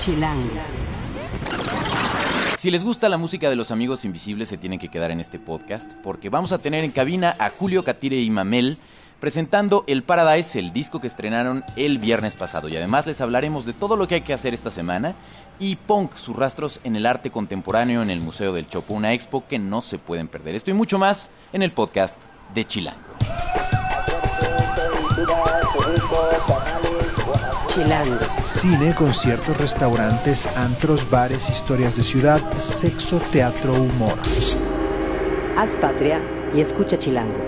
Chilango. Si les gusta la música de los amigos invisibles, se tienen que quedar en este podcast, porque vamos a tener en cabina a Julio Catire y Mamel presentando El Paradise, el disco que estrenaron el viernes pasado. Y además les hablaremos de todo lo que hay que hacer esta semana y Punk, sus rastros en el arte contemporáneo en el Museo del Chopo, una expo que no se pueden perder. Esto y mucho más en el podcast de Chilango. Chilango. Cine, conciertos, restaurantes, antros, bares, historias de ciudad, sexo, teatro, humor. Haz patria y escucha Chilango.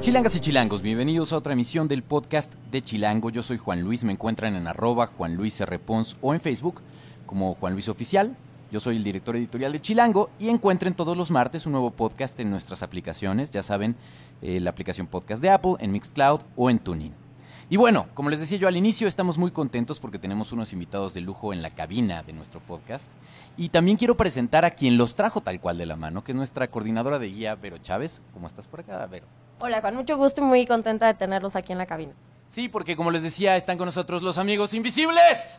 Chilangas y chilangos, bienvenidos a otra emisión del podcast de Chilango. Yo soy Juan Luis, me encuentran en arroba Juan Luis R. Pons o en Facebook como Juan Luis Oficial. Yo soy el director editorial de Chilango y encuentren todos los martes un nuevo podcast en nuestras aplicaciones. Ya saben, eh, la aplicación podcast de Apple, en Mixcloud o en Tuning. Y bueno, como les decía yo al inicio, estamos muy contentos porque tenemos unos invitados de lujo en la cabina de nuestro podcast. Y también quiero presentar a quien los trajo tal cual de la mano, que es nuestra coordinadora de guía, Vero Chávez. ¿Cómo estás por acá, Vero? Hola, con mucho gusto y muy contenta de tenerlos aquí en la cabina. Sí, porque como les decía, están con nosotros los amigos invisibles.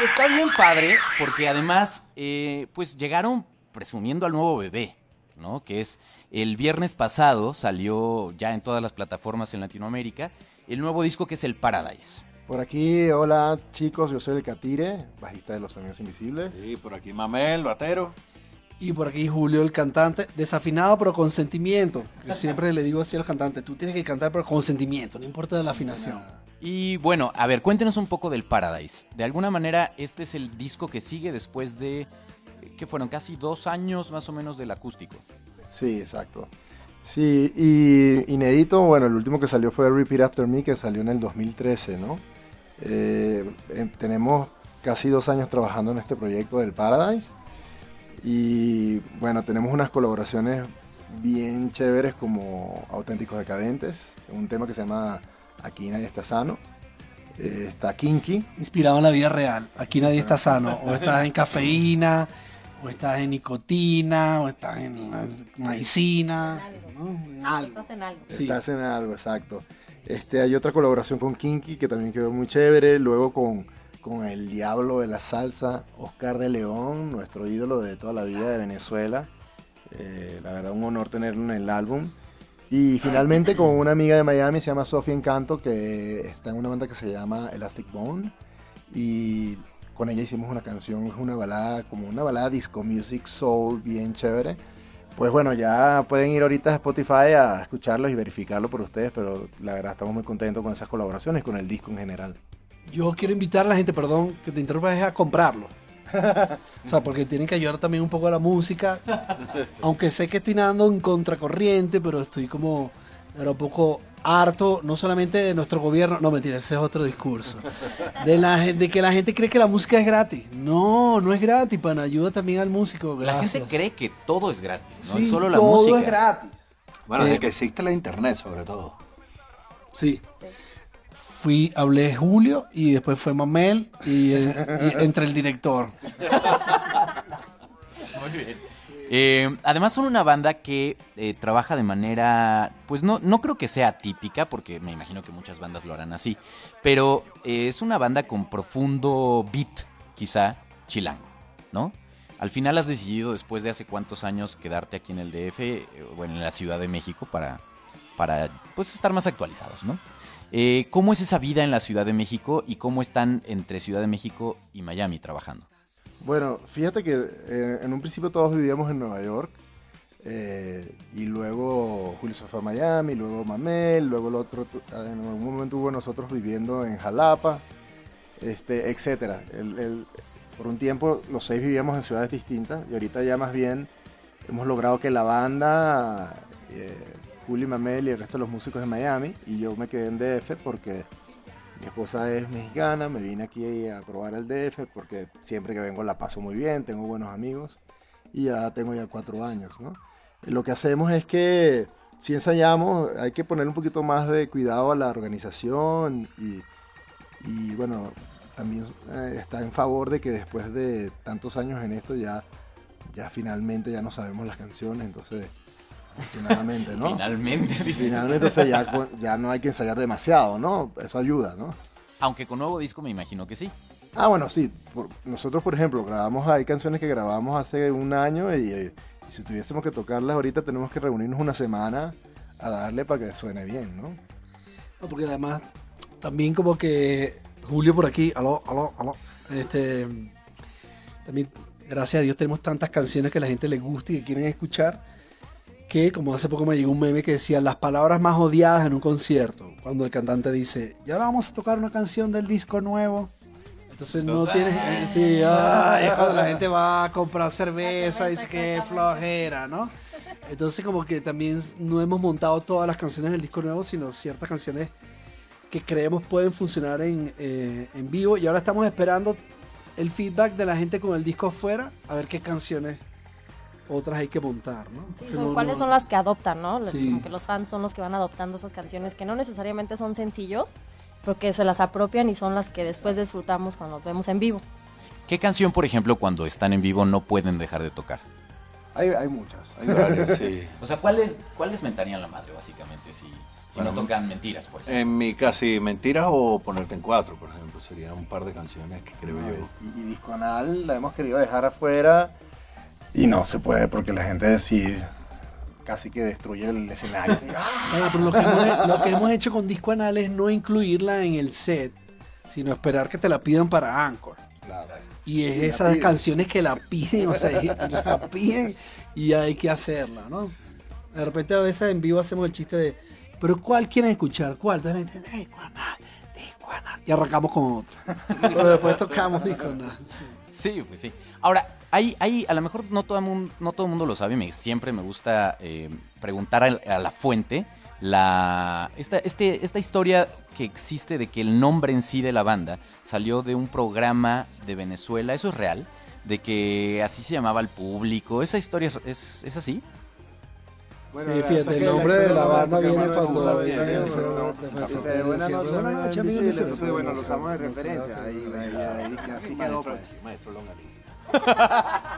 Y está bien padre, porque además, eh, pues llegaron presumiendo al nuevo bebé, ¿no? Que es el viernes pasado, salió ya en todas las plataformas en Latinoamérica, el nuevo disco que es el Paradise. Por aquí, hola chicos, yo soy el Catire, bajista de Los Amigos Invisibles. Sí, por aquí Mamel, batero. Y por aquí Julio, el cantante, desafinado pero con sentimiento. Yo siempre le digo así al cantante, tú tienes que cantar pero con sentimiento, no importa la afinación. Y bueno, a ver, cuéntenos un poco del Paradise. De alguna manera, este es el disco que sigue después de, que fueron casi dos años más o menos del acústico. Sí, exacto. Sí, y inédito, bueno, el último que salió fue Repeat After Me, que salió en el 2013, ¿no? Eh, eh, tenemos casi dos años trabajando en este proyecto del Paradise. Y bueno, tenemos unas colaboraciones bien chéveres como Auténticos Decadentes, un tema que se llama Aquí nadie está sano. Eh, está Kinky. Inspirado en la vida real, aquí nadie está sano, o estás en cafeína, o estás en nicotina, o estás en maicina, ¿no? En algo. Estás en algo. Sí. Estás en algo, exacto. Este, hay otra colaboración con Kinky que también quedó muy chévere. Luego con, con el diablo de la salsa, Oscar de León, nuestro ídolo de toda la vida de Venezuela. Eh, la verdad, un honor tenerlo en el álbum. Y finalmente con una amiga de Miami, se llama Sofía Encanto, que está en una banda que se llama Elastic Bone. Y con ella hicimos una canción, es una balada, como una balada disco music soul, bien chévere. Pues bueno, ya pueden ir ahorita a Spotify a escucharlos y verificarlo por ustedes, pero la verdad estamos muy contentos con esas colaboraciones con el disco en general. Yo quiero invitar a la gente, perdón, que te interrumpa, es a comprarlo. o sea, porque tienen que ayudar también un poco a la música. Aunque sé que estoy nadando en contracorriente, pero estoy como era un poco harto, no solamente de nuestro gobierno, no mentira, ese es otro discurso. De, la, de que la gente cree que la música es gratis. No, no es gratis, pana, ayuda también al músico. La Gracias. gente cree que todo es gratis, no Sí, es solo la todo música. es gratis. Bueno, Eh, desde que existe la internet, sobre todo. Sí. Fui, hablé Julio y después fue Mamel y, eh, y entre el director. Muy bien. Eh, además son una banda que eh, trabaja de manera, pues no, no creo que sea típica, porque me imagino que muchas bandas lo harán así, pero eh, es una banda con profundo beat, quizá chilango, ¿no? Al final has decidido, después de hace cuántos años, quedarte aquí en el DF, eh, o en la Ciudad de México, para, para pues, estar más actualizados, ¿no? ¿Cómo es esa vida en la Ciudad de México y cómo están entre Ciudad de México y Miami trabajando? Bueno, fíjate que eh, en un principio todos vivíamos en Nueva York. eh, y luego Julio se fue a Miami, luego Mamel, luego el otro, tu- en algún momento hubo nosotros viviendo en Jalapa, este, etcétera. Por un tiempo los seis vivíamos en ciudades distintas y ahorita ya más bien hemos logrado que la banda, eh, Julio y Mamel y el resto de los músicos de Miami, y yo me quedé en DF porque mi esposa es mexicana, me vine aquí a probar el DF porque siempre que vengo la paso muy bien, tengo buenos amigos y ya tengo ya cuatro años, ¿no? Lo que hacemos es que si ensayamos hay que poner un poquito más de cuidado a la organización y, y bueno, también eh, está en favor de que después de tantos años en esto ya, ya finalmente ya no sabemos las canciones, entonces afortunadamente, ¿no? Finalmente, dice. Finalmente, o sea, ya, ya no hay que ensayar demasiado, ¿no? Eso ayuda, ¿no? Aunque con nuevo disco me imagino que sí. Ah, bueno, sí. por- nosotros, por ejemplo, grabamos, hay canciones que grabamos hace un año y, y si tuviésemos que tocarlas ahorita tenemos que reunirnos una semana a darle para que suene bien, ¿no? No, porque además, también como que Julio por aquí, aló, aló, aló. Este, también, gracias a Dios, tenemos tantas canciones que a la gente le gusta y que quieren escuchar. Que como hace poco me llegó un meme que decía las palabras más odiadas en un concierto. Cuando el cantante dice, ya ahora vamos a tocar una canción del disco nuevo. Entonces no Entonces, tienes. ah. eh, sí, ay, es cuando la gente va a comprar cerveza y dice que flojera, ¿no? Entonces como que también no hemos montado todas las canciones del disco nuevo, sino ciertas canciones que creemos pueden funcionar en, eh, en vivo. Y ahora estamos esperando el feedback de la gente con el disco afuera, a ver qué canciones otras hay que montar, ¿no? Sí, Entonces, no- ¿Cuáles no- son las que adoptan, no? Sí. Como que los fans son los que van adoptando esas canciones que no necesariamente son sencillos, porque se las apropian y son las que después disfrutamos cuando los vemos en vivo. ¿Qué canción, por ejemplo, cuando están en vivo no pueden dejar de tocar? Hay, hay muchas. Hay varios, sí. O sea, ¿cuáles, cuáles mentarían la madre, básicamente, si, si Bueno, no tocan mentiras, por ejemplo? En mi casi mentiras o ponerte en cuatro, por ejemplo, serían un par de canciones que creo yo. Y, y Disco Anal la hemos querido dejar afuera y no se puede porque la gente sí casi que destruye el escenario. así, ¡ah! Ahora, pero lo que, hemos, lo que hemos hecho con disco anal es no incluirla en el set, sino esperar que te la pidan para Anchor. Claro. Y es Y esas piden. canciones que la piden, o sea, la piden y hay que hacerla, ¿no? De repente a veces en vivo hacemos el chiste de, pero ¿cuál quieren escuchar? ¿Cuál? Entonces la gente, disco anal, disco anal. Y arrancamos con otra. Pero después tocamos disco anal. sí. Sí, pues sí. Ahora, hay, hay, a lo mejor no todo el mundo, no todo el mundo lo sabe, me, siempre me gusta eh, preguntar a, a la fuente la, esta, este, esta historia que existe de que el nombre en sí de la banda salió de un programa de Venezuela, ¿eso es real? De que así se llamaba el público, ¿esa historia es, es, así? Bueno, Sí, fíjate, el nombre de la banda viene cuando buenas noches, buenas noches, bueno, lo usamos de referencia. así quedó, Maestro, pues. maestro Longaniza.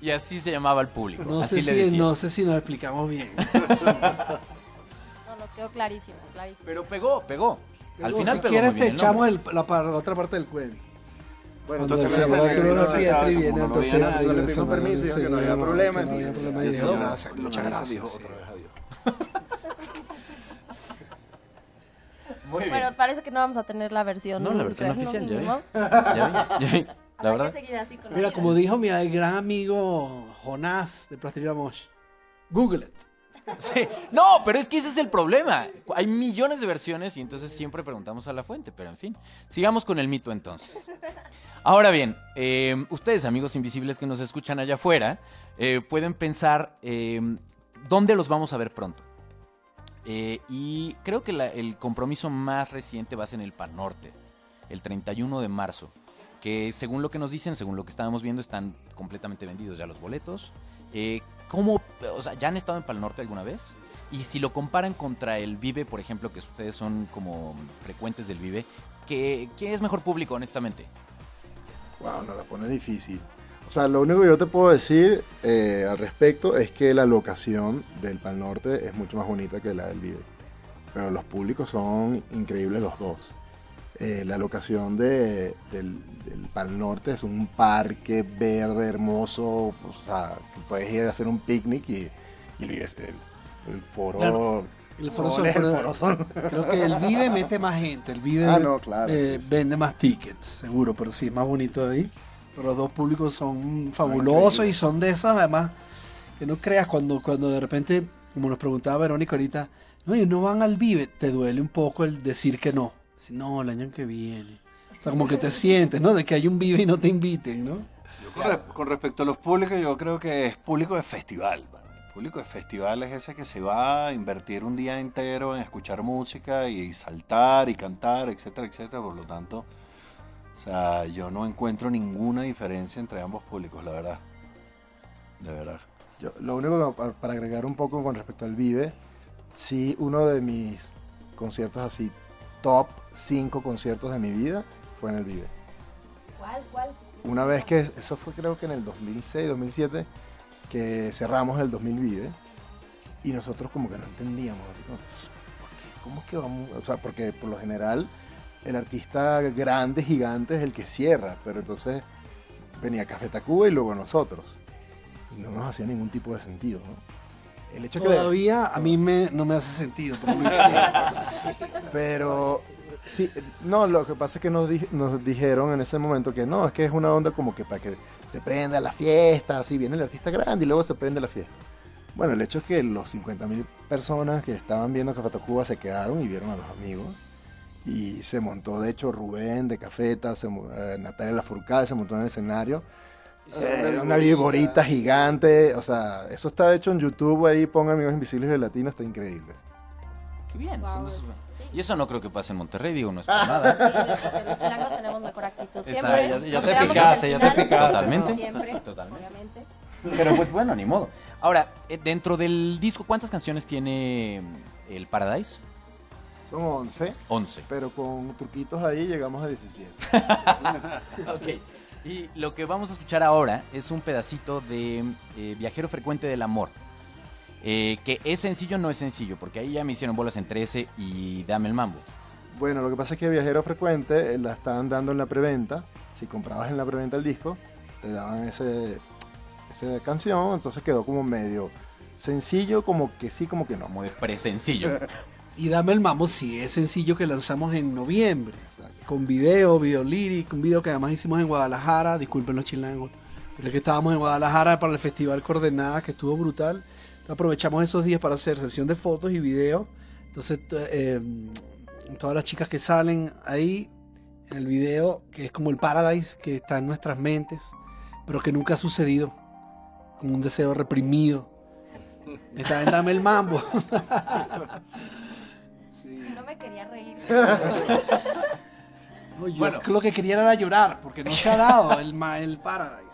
Y así se llamaba el público, No así sé, le si, no sé si nos explicamos bien. No, nos quedó clarísimo, clarísimo. Pero pegó, pegó. Al Luego, final si pegó quieres muy te el echamos el- la, la otra parte del cuento. Bueno, Cuando entonces me le ahí pedimos permiso, se- que no había problema. dijo, muchas gracias. dijo otra vez adiós. Muy bien. Bueno, parece que no vamos a tener la versión. No, la versión oficial, ¿no? ya vi. ¿No? Ya vi, ya vi. La que verdad. así con Mira, como dijo mi gran amigo Jonás de Plastilina Mosh, Google it. Sí. No, pero es que ese es el problema. Hay millones de versiones y entonces siempre preguntamos a la fuente, pero en fin. Sigamos con el mito entonces. Ahora bien, eh, ustedes amigos invisibles que nos escuchan allá afuera, eh, pueden pensar eh, dónde los vamos a ver pronto. Eh, y creo que el compromiso más reciente va a ser en el Pan Norte, el 31 de marzo, que según lo que nos dicen, según lo que estábamos viendo, están completamente vendidos ya los boletos. Eh, ¿Cómo, o sea, ya han estado en Pal Norte alguna vez? Y si lo comparan contra el Vive, por ejemplo, que ustedes son como frecuentes del Vive, ¿qué, qué es mejor público, honestamente? Wow, no la pone difícil. O sea, lo único que yo te puedo decir eh, al respecto es que la locación del Pal Norte es mucho más bonita que la del Vive. Pero los públicos son increíbles los dos. Eh, la locación de, del, del Pal Norte es un parque verde hermoso. O sea, que puedes ir a hacer un picnic y, y el el, el foro. Claro. El Foro es el Foro Sol. Creo que el Vive mete más gente, el Vive Ah, no, claro, eh, sí, sí. vende más tickets, seguro, pero sí, es más bonito ahí. Los dos públicos son fabulosos increíble. y son de esas, además, que no creas cuando, cuando de repente, como nos preguntaba Verónica ahorita, no, ellos no van al Vive, te duele un poco el decir que no. Decir, no, el año que viene. O sea, como que te sientes, ¿no? De que hay un Vive y no te inviten, ¿no? Yo con, re- con respecto a los públicos, yo creo que es público de festival. El público de festival es ese que se va a invertir un día entero en escuchar música y saltar y cantar, etcétera, etcétera. Por lo tanto, o sea, yo no encuentro ninguna diferencia entre ambos públicos, la verdad. De verdad. Yo, lo único que, pa- para agregar un poco con respecto al Vive, sí, uno de mis conciertos así, top 5 conciertos de mi vida, fue en el Vive. ¿Cuál, cuál? Una vez que, eso fue creo que en el 2006, 2007, que cerramos el 2000 Vive, y nosotros como que no entendíamos, así como, ¿cómo es que vamos? O sea, porque por lo general el artista grande, gigante es el que cierra, pero entonces venía Café Tacuba y luego nosotros. Y no nos hacía ningún tipo de sentido, ¿no? El hecho es que... Todavía a mí me, no me hace sentido. Pero sí, no, lo que pasa es que nos, di- nos dijeron en ese momento que no, es que es una onda como que para que se prenda la fiesta, así viene el artista grande y luego se prende la fiesta. Bueno, el hecho es que los 50.000 personas que estaban viendo Café Tacuba se quedaron y vieron a los amigos. Y se montó, de hecho, Rubén de Cafeta, se, eh, Natalia Lafourcade se montó en el escenario. Eh, una viborita gigante, o sea, eso está hecho en YouTube ahí, pongan Amigos Invisibles de Latino, está increíble. Qué bien. Wow, son es- sí. Y eso no creo que pase en Monterrey, digo, no es por nada. Sí, los, los chilangos tenemos mejor actitud. Exacto, Siempre. ya- ya nos te picaste, ya te picaste. Totalmente. Siempre. Totalmente. Obviamente. Pero pues bueno, ni modo. Ahora, eh, dentro del disco, ¿cuántas canciones tiene mm, el Paradise? Son 11. 11. Pero con truquitos ahí llegamos a 17. Ok. Y lo que vamos a escuchar ahora es un pedacito de eh, Viajero Frecuente del Amor. Eh, que es sencillo, no es sencillo, porque ahí ya me hicieron bolas entre ese y Dame el Mambo. Bueno, lo que pasa es que Viajero Frecuente eh, la estaban dando en la preventa. Si comprabas en la preventa el disco, te daban ese, esa canción. Entonces quedó como medio sencillo, como que sí, como que no. Como de pre-sencillo. Y Dame el Mambo sí es sencillo que lanzamos en noviembre. Con video, video lírico, un video que además hicimos en Guadalajara, disculpen los chilangos, pero es que estábamos en Guadalajara para el Festival Coordenadas, que estuvo brutal. Aprovechamos esos días para hacer sesión de fotos y video. Entonces, eh, todas las chicas que salen ahí en el video, que es como el paradise que está en nuestras mentes, pero que nunca ha sucedido, como un deseo reprimido. Está en Dame el Mambo. Me quería reír. No, yo Bueno. lo que quería era llorar, porque no se ha dado el, el Paradise.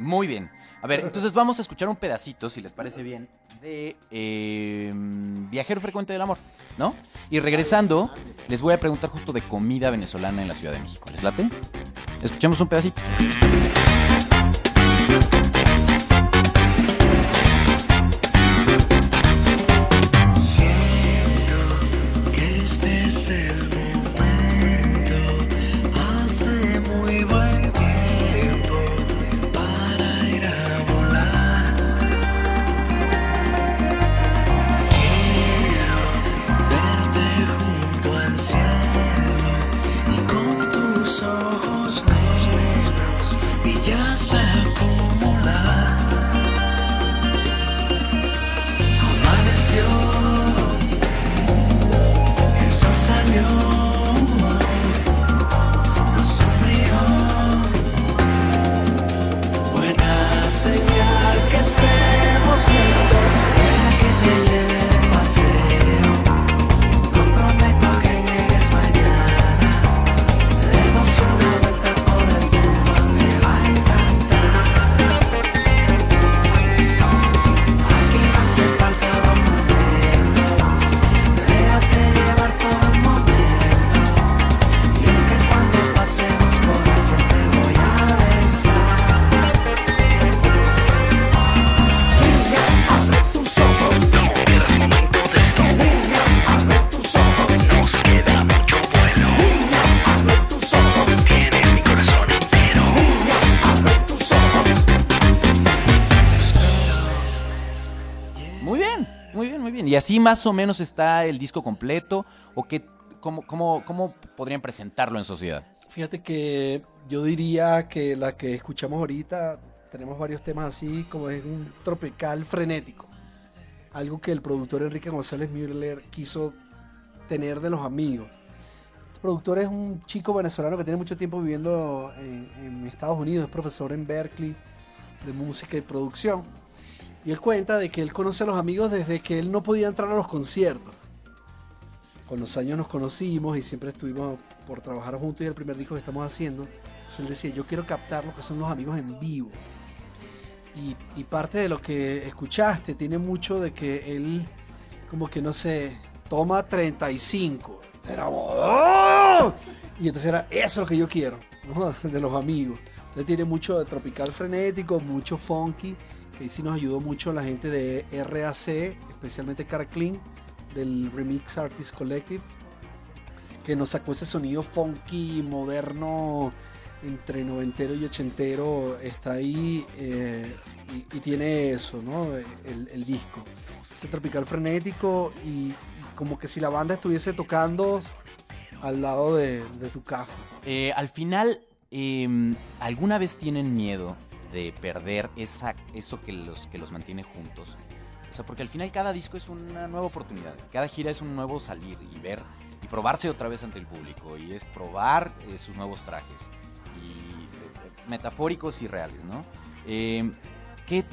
Muy bien. A ver, entonces vamos a escuchar un pedacito, si les parece bien, de eh, Viajero Frecuente del Amor, ¿no? Y regresando, les voy a preguntar justo de comida venezolana en la Ciudad de México. ¿Les late? Escuchemos un pedacito. Así más o menos está el disco completo, o qué, cómo, cómo, cómo podrían presentarlo en sociedad. Fíjate que yo diría que la que escuchamos ahorita, tenemos varios temas así, como es un tropical frenético. Algo que el productor Enrique González Müller quiso tener de los amigos. Este productor es un chico venezolano que tiene mucho tiempo viviendo en, en Estados Unidos, es profesor en Berkeley de música y producción. Y él cuenta de que él conoce a los amigos desde que él no podía entrar a los conciertos. Con los años nos conocimos y siempre estuvimos por trabajar juntos y el primer disco que estamos haciendo. Él decía, yo quiero captar lo que son los amigos en vivo. Y, y parte de lo que escuchaste tiene mucho de que él, como que no sé, toma 35. Era, ¡oh! Y entonces era, eso es lo que yo quiero, ¿no? de los amigos. Entonces tiene mucho de tropical frenético, mucho funky, que sí nos ayudó mucho la gente de RAC, especialmente Carclean, del Remix Artist Collective, que nos sacó ese sonido funky, moderno, entre noventero y ochentero, está ahí eh, y, tiene eso, ¿no? El, disco. Ese tropical frenético y, como que si la banda estuviese tocando al lado de, tu casa. Eh, al final, eh, ¿alguna vez tienen miedo de perder esa, eso que los, que los mantiene juntos? O sea, porque al final cada disco es una nueva oportunidad. Cada gira es un nuevo salir y ver y probarse otra vez ante el público. Y es probar eh, sus nuevos trajes. Y eh, metafóricos y reales, ¿no? Eh, ¿qué-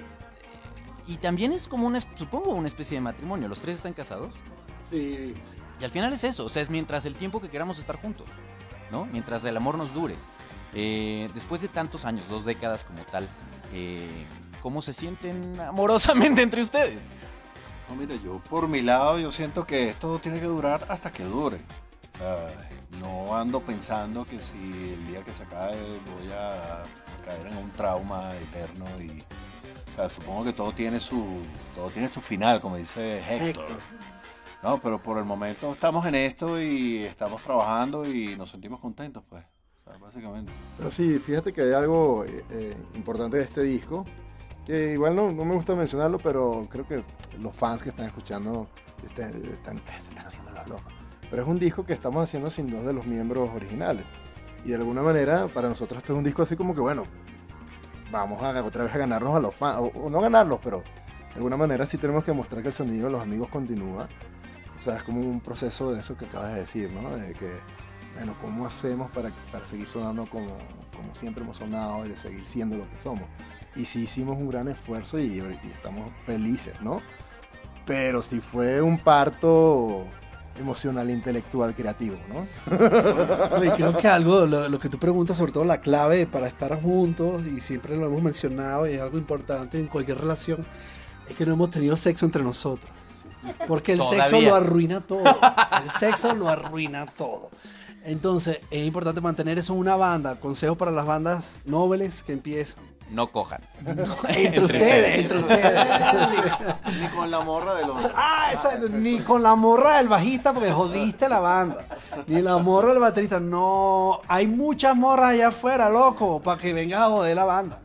y también es como una, supongo, una especie de matrimonio. Los tres están casados. Sí. Y al final es eso, o sea, es mientras el tiempo que queramos estar juntos, ¿no? Mientras el amor nos dure. Eh, después de tantos años, dos décadas como tal, eh, ¿cómo se sienten amorosamente entre ustedes? No, mira, yo por mi lado, yo siento que esto tiene que durar hasta que dure. O sea, no ando pensando que si el día que se acabe voy a caer en un trauma eterno y o sea, supongo que todo tiene su todo tiene su final, como dice Héctor. Héctor. No, pero por el momento estamos en esto y estamos trabajando y nos sentimos contentos, pues. Básicamente. Pero sí, fíjate que hay algo eh, eh, importante de este disco, que igual no, no me gusta mencionarlo, pero creo que los fans que están escuchando este- están, se están haciendo los locos. Pero es un disco que estamos haciendo sin dos de los miembros originales. Y de alguna manera, para nosotros este es un disco así como que, bueno, vamos a otra vez a ganarnos a los fans, o, o no ganarlos, pero de alguna manera sí tenemos que mostrar que el sonido de los amigos continúa. O sea, es como un proceso de eso que acabas de decir, ¿no? De que, bueno, ¿cómo hacemos para, para seguir sonando como, como siempre hemos sonado y de seguir siendo lo que somos? Y sí hicimos un gran esfuerzo y, y estamos felices, ¿no? Pero sí fue un parto emocional, intelectual, creativo, ¿no? Y creo que algo, lo, lo que tú preguntas, sobre todo la clave para estar juntos, y siempre lo hemos mencionado, y es algo importante en cualquier relación, es que no hemos tenido sexo entre nosotros. Porque el sexo Todavía. lo arruina todo. El sexo lo arruina todo. Entonces, es importante mantener eso en una banda. Consejos para las bandas nobles que empiezan. No cojan. Entre, ustedes, entre ustedes. Ni con la morra de los Ah, esa- ni con la morra del bajista porque jodiste la banda. Ni la morra del baterista. No, hay muchas morras allá afuera, loco, para que vengas a joder la banda.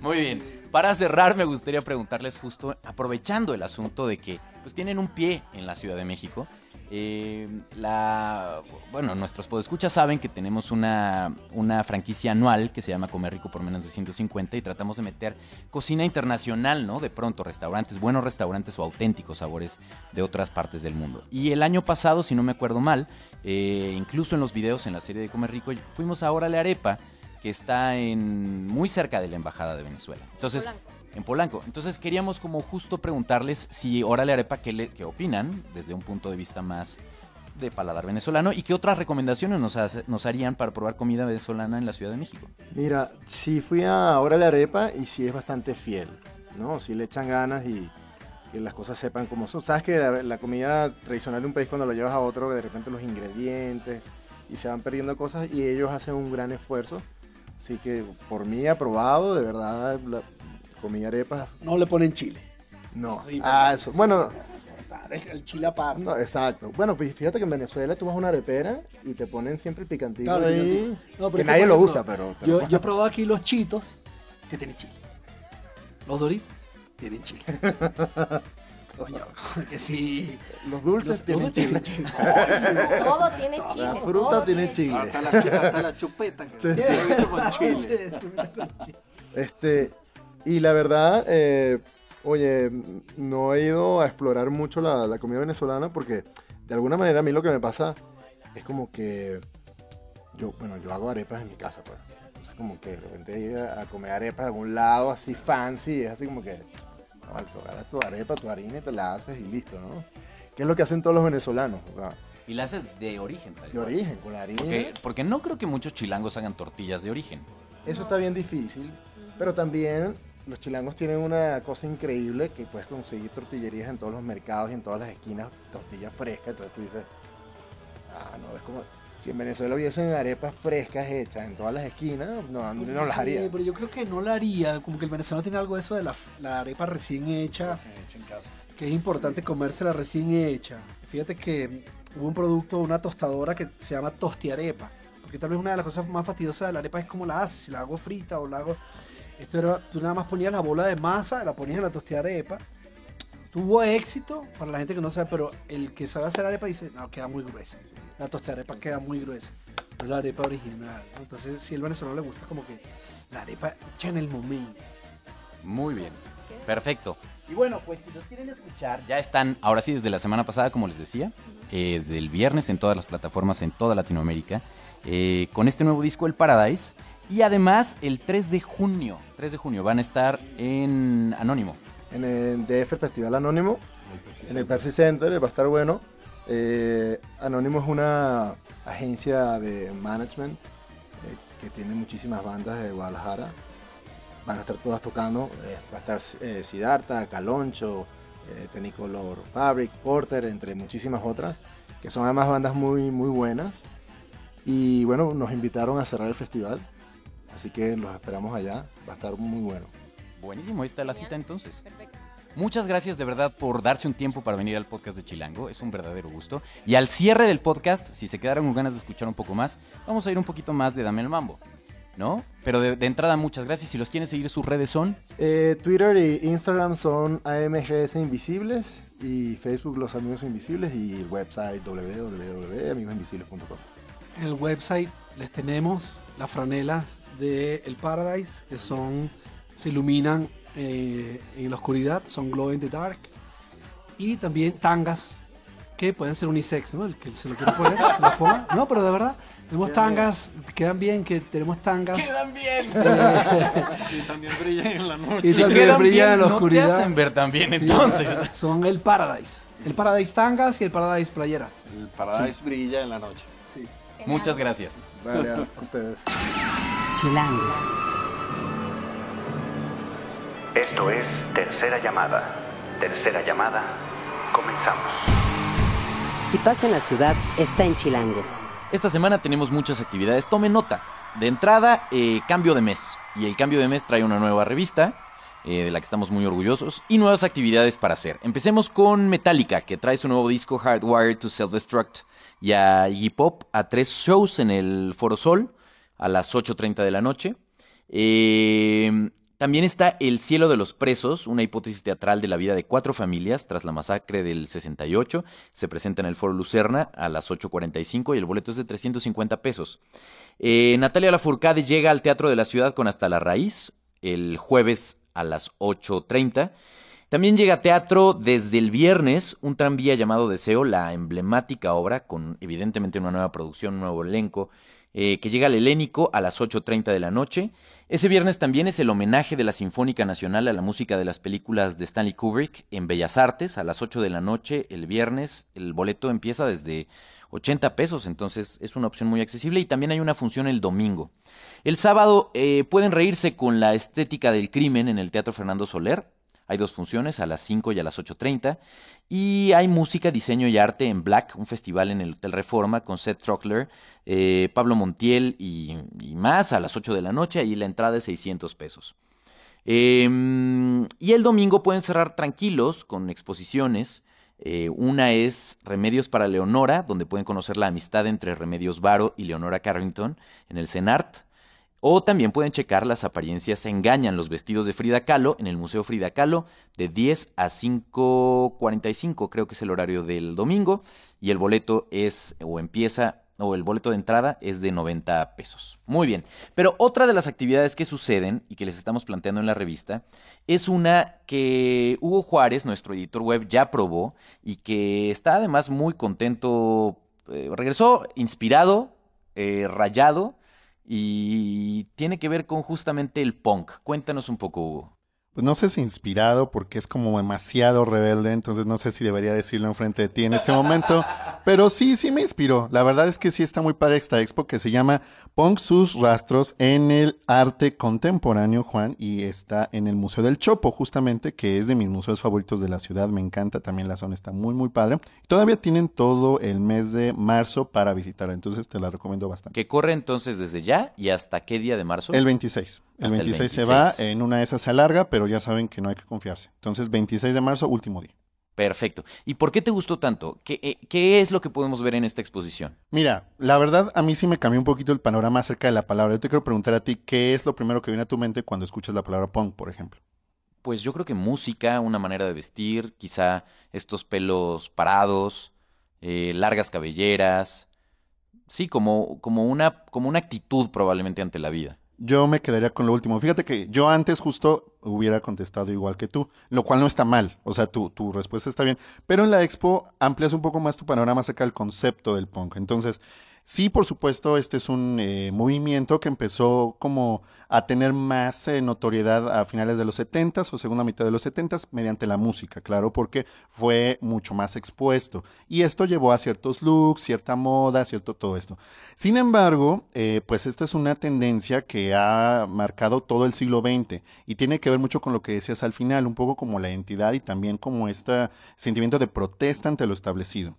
Muy bien. Para cerrar, me gustaría preguntarles justo, aprovechando el asunto de que pues, tienen un pie en la Ciudad de México. Eh, la, bueno, nuestros podescuchas saben que tenemos una, una franquicia anual que se llama Comer Rico por menos de 150 y tratamos de meter cocina internacional, ¿no? De pronto, restaurantes, buenos restaurantes o auténticos sabores de otras partes del mundo. Y el año pasado, si no me acuerdo mal, eh, incluso en los videos en la serie de Comer Rico, fuimos a Órale Arepa, que está en muy cerca de la embajada de Venezuela. Entonces. En Polanco. Entonces queríamos como justo preguntarles si Órale Arepa qué, le- qué opinan desde un punto de vista más de paladar venezolano y qué otras recomendaciones nos, nos harían para probar comida venezolana en la Ciudad de México. Mira, sí fui a Órale Arepa y sí es bastante fiel, ¿no? Sí le echan ganas y que las cosas sepan como son. Sabes que la, la comida tradicional de un país cuando lo llevas a otro, de repente los ingredientes y se van perdiendo cosas y ellos hacen un gran esfuerzo. Así que por mí aprobado, de verdad, la comida arepa, No le ponen chile. no. Sí, Ah, eso. Bueno, El, el chile aparte. no, exacto. Bueno, pues fíjate que en Venezuela tú vas a una arepera y te ponen siempre el picantito Claro, ahí. picantito. No, pero que nadie lo usa, pero... pero Yo, yo he probado aquí los chitos que tienen chile. Los doritos tienen chile. Coño, que sí. los dulces Los- tienen chile. tienen Todo tiene chile. La todo fruta tiene chile. hasta la, hasta la chupeta que Sí. con chile. Este, y la verdad, eh, oye, no he ido a explorar mucho la, la comida venezolana porque de alguna manera a mí lo que me pasa es como que yo, bueno, yo hago arepas en mi casa, pues. Entonces como que de repente ir a, comer arepas a algún lado así fancy, es así como que, no, tú agarras tu arepa, tu harina y te la haces y listo, ¿no? ¿Qué es lo que hacen todos los venezolanos? O sea, Y la haces de origen, tal de origen, con la harina. Porque, porque no creo que muchos chilangos hagan tortillas de origen. Eso está bien difícil, pero también los chilangos tienen una cosa increíble que puedes conseguir tortillerías en todos los mercados y en todas las esquinas, tortillas frescas, entonces tú dices, ah, no, es como, Si en Venezuela hubiesen arepas frescas hechas en todas las esquinas, no, no las Sí, haría. pero yo creo que no la haría. Como que el venezolano tiene algo de eso de la, la arepa recién hecha, que es importante comérsela recién hecha. Fíjate que hubo un producto, una tostadora que se llama tostiarepa. Porque tal vez una de las cosas más fastidiosas de la arepa es cómo la haces, si la hago frita o la hago... Esto era, tú nada más ponías la bola de masa, la ponías en la tostiarepa. Tuvo éxito para la gente que no sabe, pero el que sabe hacer arepa dice, no, queda muy gruesa. La tostiarepa queda muy gruesa. No es la arepa original. ¿no? Entonces, si al venezolano le gusta, como que la arepa hecha en el momento. Muy bien. Perfecto. Y bueno, pues si los quieren escuchar, ya están, ahora sí, desde la semana pasada, como les decía, eh, desde el viernes en todas las plataformas en toda Latinoamérica, eh, con este nuevo disco, El Paradise. Y además, el 3 de junio, 3 de junio, van a estar en Anónimo. En el DF Festival Anónimo, en el Pepsi Center, va a estar bueno. Eh, Anónimo es una agencia de management eh, que tiene muchísimas bandas de Guadalajara. Van a estar todas tocando. eh, va a estar eh, Siddhartha, Caloncho, eh, Technicolor Fabric, Porter, entre muchísimas otras, que son además bandas muy, muy buenas. Y bueno, nos invitaron a cerrar el festival. Así que los esperamos allá. Va a estar muy bueno. Buenísimo, ahí está la cita entonces. Perfecto. Muchas gracias de verdad por darse un tiempo para venir al podcast de Chilango. Es un verdadero gusto. Y al cierre del podcast, si se quedaron con ganas de escuchar un poco más, vamos a ir un poquito más de Dame el Mambo. ¿No? Pero de, de entrada, muchas gracias. Si los quieren seguir, sus redes son. Eh, Twitter e Instagram son AMGS Invisibles y Facebook Los Amigos Invisibles y el website www.amigosinvisibles.com. En el website les tenemos las franelas de El Paradise, que son, se iluminan eh, en la oscuridad, son glow in the dark. Y también tangas, que pueden ser unisex, ¿no? El que se lo quiera poner, se lo ponga. No, pero de verdad, tenemos tangas, quedan bien, que tenemos tangas. ¡Quedan bien! Y también brillan en la noche. Y Si también quedan brillan bien, en la no te oscuridad. hacen ver tan bien Sí, entonces. Son el Paradise. El Paradise tangas y el Paradise playeras. El Paradise brilla en la noche. Muchas gracias. Vale, a ustedes. Chilango. Esto es Tercera Llamada. Tercera Llamada. Comenzamos. Si pasa en la ciudad, está en Chilango. Esta semana tenemos muchas actividades. Tome nota. De entrada, eh, cambio de mes. Y el cambio de mes trae una nueva revista, eh, de la que estamos muy orgullosos, y nuevas actividades para hacer. Empecemos con Metallica, que trae su nuevo disco Hardwired to Self-Destruct, y a Iggy Pop a tres shows en el Foro Sol a las 8.30 de la noche. Eh, también está El cielo de los presos, una hipótesis teatral de la vida de cuatro familias tras la masacre del 68. Se presenta en el Foro Lucerna a las 8.45 y el boleto es de 350 pesos. Eh, Natalia Lafourcade llega al Teatro de la Ciudad con Hasta la Raíz el jueves a las 8.30. También llega a teatro desde el viernes un tranvía llamado Deseo, la emblemática obra, con evidentemente una nueva producción, un nuevo elenco, eh, que llega al Helénico a las 8.30 de la noche. Ese viernes también es el homenaje de la Sinfónica Nacional a la música de las películas de Stanley Kubrick en Bellas Artes a las 8 de la noche el viernes. El boleto empieza desde 80 pesos, entonces es una opción muy accesible y también hay una función el domingo. El sábado eh, pueden reírse con la estética del crimen en el Teatro Fernando Soler. Hay dos funciones, a las 5 y a las 8.30. Y hay música, diseño y arte en Black, un festival en el Hotel Reforma con Seth Trockler, eh, Pablo Montiel y, más a las 8 de la noche. Ahí la entrada es 600 pesos. Eh, y el domingo pueden cerrar tranquilos con exposiciones. Eh, una es Remedios para Leonora, donde pueden conocer la amistad entre Remedios Varo y Leonora Carrington en el CENART. O también pueden checar las apariencias engañan los vestidos de Frida Kahlo en el Museo Frida Kahlo de 10 a 5.45, creo que es el horario del domingo. Y el boleto es, o empieza, o el boleto de entrada es de 90 pesos. Muy bien. Pero otra de las actividades que suceden y que les estamos planteando en la revista es una que Hugo Juárez, nuestro editor web, ya probó y que está además muy contento. eh, regresó inspirado, eh, rayado y tiene que ver con justamente el punk. Cuéntanos un poco, Hugo. Pues no sé si inspirado porque es como demasiado rebelde, entonces no sé si debería decirlo enfrente de ti en este momento, Pero sí, sí me inspiró. La verdad es que sí está muy padre esta expo que se llama Pon sus rastros en el arte contemporáneo, Juan, y está en el Museo del Chopo, justamente, que es de mis museos favoritos de la ciudad. Me encanta también la zona, está muy, muy padre. Todavía tienen todo el mes de marzo para visitar, entonces te la recomiendo bastante. Que corre entonces desde ya y hasta qué día de marzo? El 26. El Hasta el 26 se 26. va, en una de esas se alarga, pero ya saben que no hay que confiarse. Entonces, 26 de marzo, último día. Perfecto. ¿Y por qué te gustó tanto? ¿Qué, eh, qué es lo que podemos ver en esta exposición? Mira, la verdad a mí sí me cambió un poquito el panorama acerca de la palabra. Yo te quiero preguntar a ti, ¿qué es lo primero que viene a tu mente cuando escuchas la palabra punk, por ejemplo? Pues yo creo que música, una manera de vestir, quizá estos pelos parados, eh, largas cabelleras. Sí, como, como, una, como una actitud probablemente ante la vida. Yo me quedaría con lo último. Fíjate que yo antes justo hubiera contestado igual que tú, lo cual no está mal. O sea, tu, tu respuesta está bien. Pero en la expo amplias un poco más tu panorama acerca del concepto del punk. Entonces, sí, por supuesto, este es un eh, movimiento que empezó como a tener más eh, notoriedad a finales de los 70s o segunda mitad de los 70s mediante la música, claro, porque fue mucho más expuesto. Y esto llevó a ciertos looks, cierta moda, cierto todo esto. Sin embargo, eh, pues esta es una tendencia que ha marcado todo el siglo XX y tiene que ver mucho con lo que decías al final, un poco como la identidad y también como este sentimiento de protesta ante lo establecido.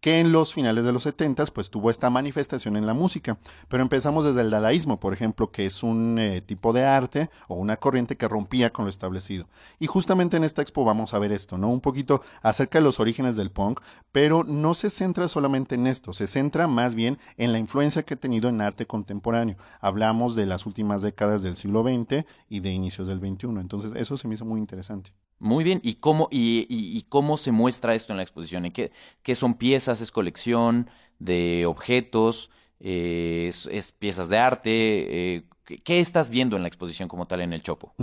Que en los finales de los 70 pues tuvo esta manifestación en la música. Pero empezamos desde el dadaísmo, por ejemplo, que es un eh, tipo de arte o una corriente que rompía con lo establecido. Y justamente en esta expo vamos a ver esto, ¿no? Un poquito acerca de los orígenes del punk, pero no se centra solamente en esto, se centra más bien en la influencia que ha tenido en arte contemporáneo. Hablamos de las últimas décadas del siglo XX y de inicios del XXI. Entonces, eso se me hizo muy interesante. Muy bien. ¿Y cómo, y, y- y cómo se muestra esto en la exposición? ¿En qué, qué son piezas? ¿Es colección de objetos? Eh, es, piezas de arte? Eh, ¿qué, estás viendo en la exposición como tal en el Chopo?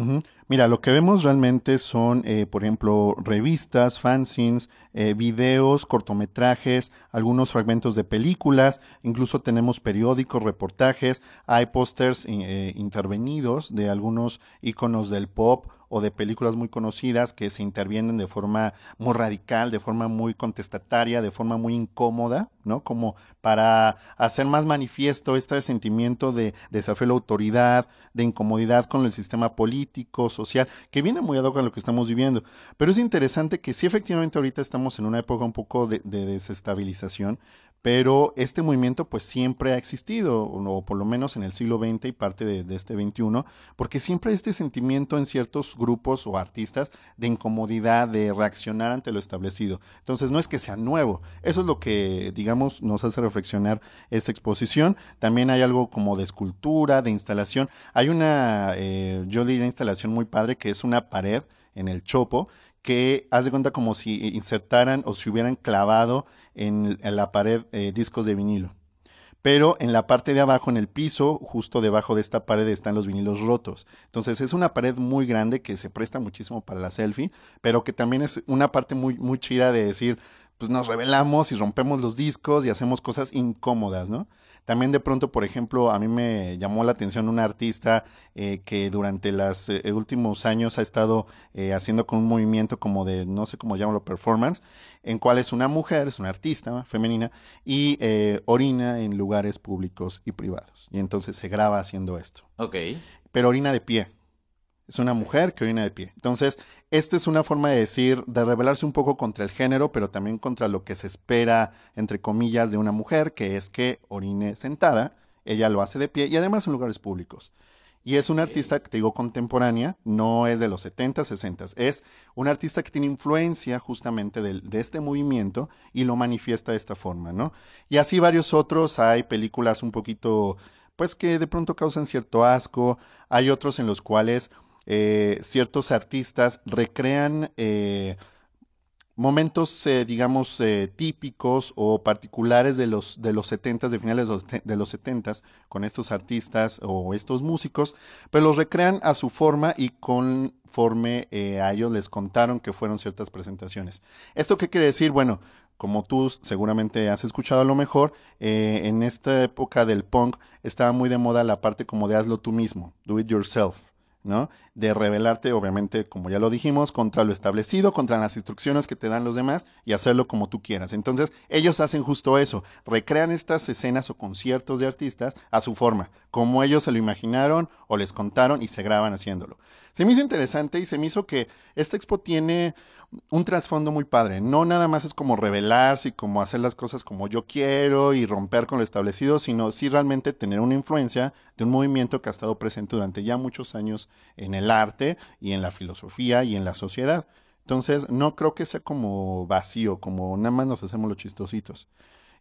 Mira, lo que vemos realmente son, eh, por ejemplo, revistas, fanzines, eh, videos, cortometrajes, algunos fragmentos de películas, incluso tenemos periódicos, reportajes, hay pósters eh, intervenidos de algunos iconos del pop o de películas muy conocidas que se intervienen de forma muy radical, de forma muy contestataria, de forma muy incómoda, ¿no? Como para hacer más manifiesto este sentimiento de desafío a la autoridad, de incomodidad con el sistema político, social, que viene muy ad hoc a lo que estamos viviendo. Pero es interesante que sí, efectivamente, ahorita estamos en una época un poco de, de desestabilización, pero este movimiento pues siempre ha existido, o por lo menos en el siglo XX y parte de, este XXI, porque siempre hay este sentimiento en ciertos grupos o artistas de incomodidad, de reaccionar ante lo establecido. Entonces no es que sea nuevo, eso es lo que, digamos, nos hace reflexionar esta exposición. También hay algo como de escultura, de instalación. Hay una, eh, yo diría instalación muy padre que es una pared en el chopo que haz de cuenta como si insertaran o si hubieran clavado en, en la pared eh, discos de vinilo. Pero en la parte de abajo, en el piso, justo debajo de esta pared están los vinilos rotos. Entonces es una pared muy grande que se presta muchísimo para la selfie, pero que también es una parte muy, muy chida de decir, pues nos revelamos y rompemos los discos y hacemos cosas incómodas, ¿no? También de pronto, por ejemplo, a mí me llamó la atención una artista eh, que durante los eh, últimos años ha estado eh, haciendo con un movimiento como de, no sé cómo llamarlo, performance, en cual es una mujer, es una artista femenina, y eh, orina en lugares públicos y privados. Y entonces se graba haciendo esto. Ok. Pero orina de pie. Es una mujer que orina de pie. Entonces, esta es una forma de decir, de rebelarse un poco contra el género, pero también contra lo que se espera, entre comillas, de una mujer, que es que orine sentada. Ella lo hace de pie y además en lugares públicos. Y es una artista que te digo contemporánea, no es de los 70, 60, es una artista que tiene influencia justamente del- de, este movimiento y lo manifiesta de esta forma, ¿no? Y así varios otros, hay películas un poquito, pues que de pronto causan cierto asco, hay otros en los cuales eh, ciertos artistas recrean eh, momentos, eh, digamos, típicos o particulares de los, de los 70 de finales de los, te- de los 70 con estos artistas o estos músicos, pero los recrean a su forma y conforme a ellos les contaron que fueron ciertas presentaciones. ¿Esto qué quiere decir? Bueno, como tú seguramente has escuchado a lo mejor, en esta época del punk estaba muy de moda la parte como de hazlo tú mismo, do it yourself. ¿no? De rebelarte, obviamente, como ya lo dijimos, contra lo establecido, contra las instrucciones que te dan los demás y hacerlo como tú quieras. Entonces, ellos hacen justo eso, recrean estas escenas o conciertos de artistas a su forma, como ellos se lo imaginaron o les contaron y se graban haciéndolo. Se me hizo interesante y se me hizo que esta expo tiene un trasfondo muy padre. No nada más es como revelarse y como hacer las cosas como yo quiero y romper con lo establecido, sino sí realmente tener una influencia de un movimiento que ha estado presente durante ya muchos años en el arte y en la filosofía y en la sociedad. Entonces, no creo que sea como vacío, como nada más nos hacemos los chistositos.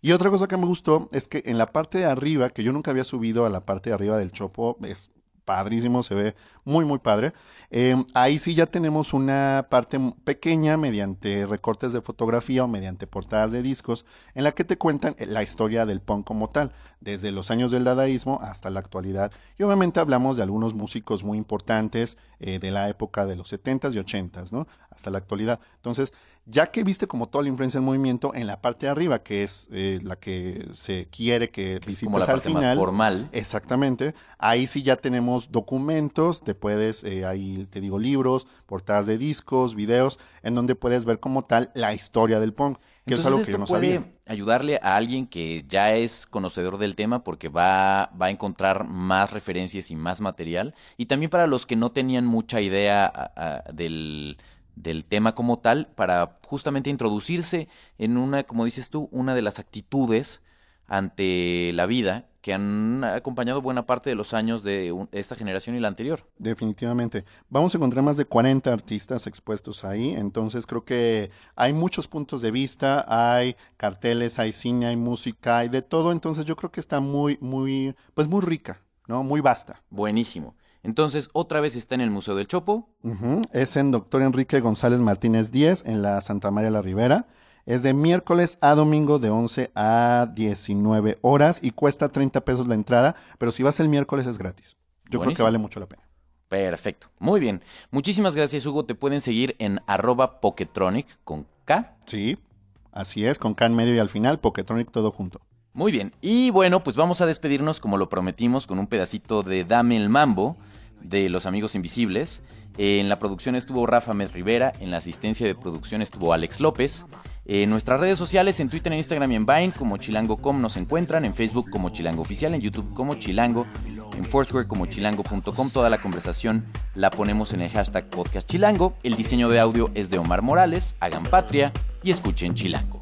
Y otra cosa que me gustó es que en la parte de arriba, que yo nunca había subido a la parte de arriba del chopo, es padrísimo, se ve muy, muy padre. Eh, ahí sí ya tenemos una parte pequeña mediante recortes de fotografía o mediante portadas de discos en la que te cuentan la historia del punk como tal, desde los años del dadaísmo hasta la actualidad. Y obviamente hablamos de algunos músicos muy importantes eh, de la época de los 70s y 80s, ¿no? Hasta la actualidad. Entonces, ya que viste como toda la influencia del movimiento en la parte de arriba, que es eh, la que se quiere que, Que es visites como la al parte más final. formal. Exactamente. Ahí sí ya tenemos documentos, te puedes, eh, ahí te digo, libros, portadas de discos, videos, en donde puedes ver como tal la historia del punk, que es algo que yo no puede sabía. ayudarle a alguien que ya es conocedor del tema porque va, va a encontrar más referencias y más material. Y también para los que no tenían mucha idea a- a- del, del tema como tal, para justamente introducirse en una, como dices tú, una de las actitudes ante la vida que han acompañado buena parte de los años de esta generación y la anterior. Definitivamente. Vamos a encontrar más de 40 artistas expuestos ahí, entonces creo que hay muchos puntos de vista, hay carteles, hay cine, hay música, hay de todo, entonces yo creo que está muy, muy, pues muy rica, ¿no? Muy vasta. Buenísimo. Entonces, otra vez está en el Museo del Chopo. Es en Doctor Enrique González Martínez 10, en la Santa María la Ribera. Es de miércoles a domingo de 11 a 19 horas y cuesta 30 pesos la entrada, pero si vas el miércoles es gratis. Yo creo que vale mucho la pena. Perfecto. Muy bien. Muchísimas gracias, Hugo. Te pueden seguir en arroba Poketronic con K. Sí, así es, con K en medio y al final, Poketronic todo junto. Muy bien. Y bueno, pues vamos a despedirnos como lo prometimos con un pedacito de Dame el Mambo de Los Amigos Invisibles. En la producción estuvo Rafa Med Rivera, en la asistencia de producción estuvo Alex López. En nuestras redes sociales, en Twitter, en Instagram y en Vine, como chilango.com nos encuentran, en Facebook como Chilango Oficial, en YouTube como Chilango, en Foursquare como chilango.com. Toda la conversación la ponemos en el hashtag podcast chilango. El diseño de audio es de Omar Morales. Hagan patria y escuchen Chilango.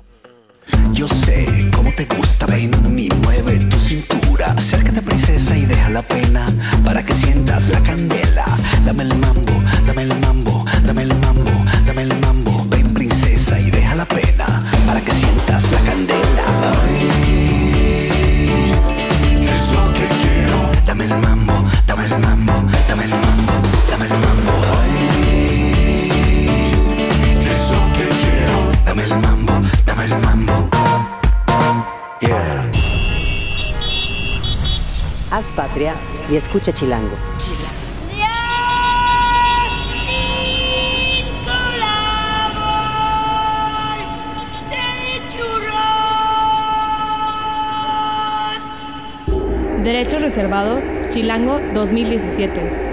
Yo sé cómo te gusta, ven y mueve tu cintura. Acércate, princesa, y deja la pena para que sientas la candela. Dame el mambo, dame el mambo, dame el mambo, dame el mambo. Ven, princesa, y deja la pena para que sientas la candela. Patria y escucha Chilango. Derechos reservados, Chilango 2017.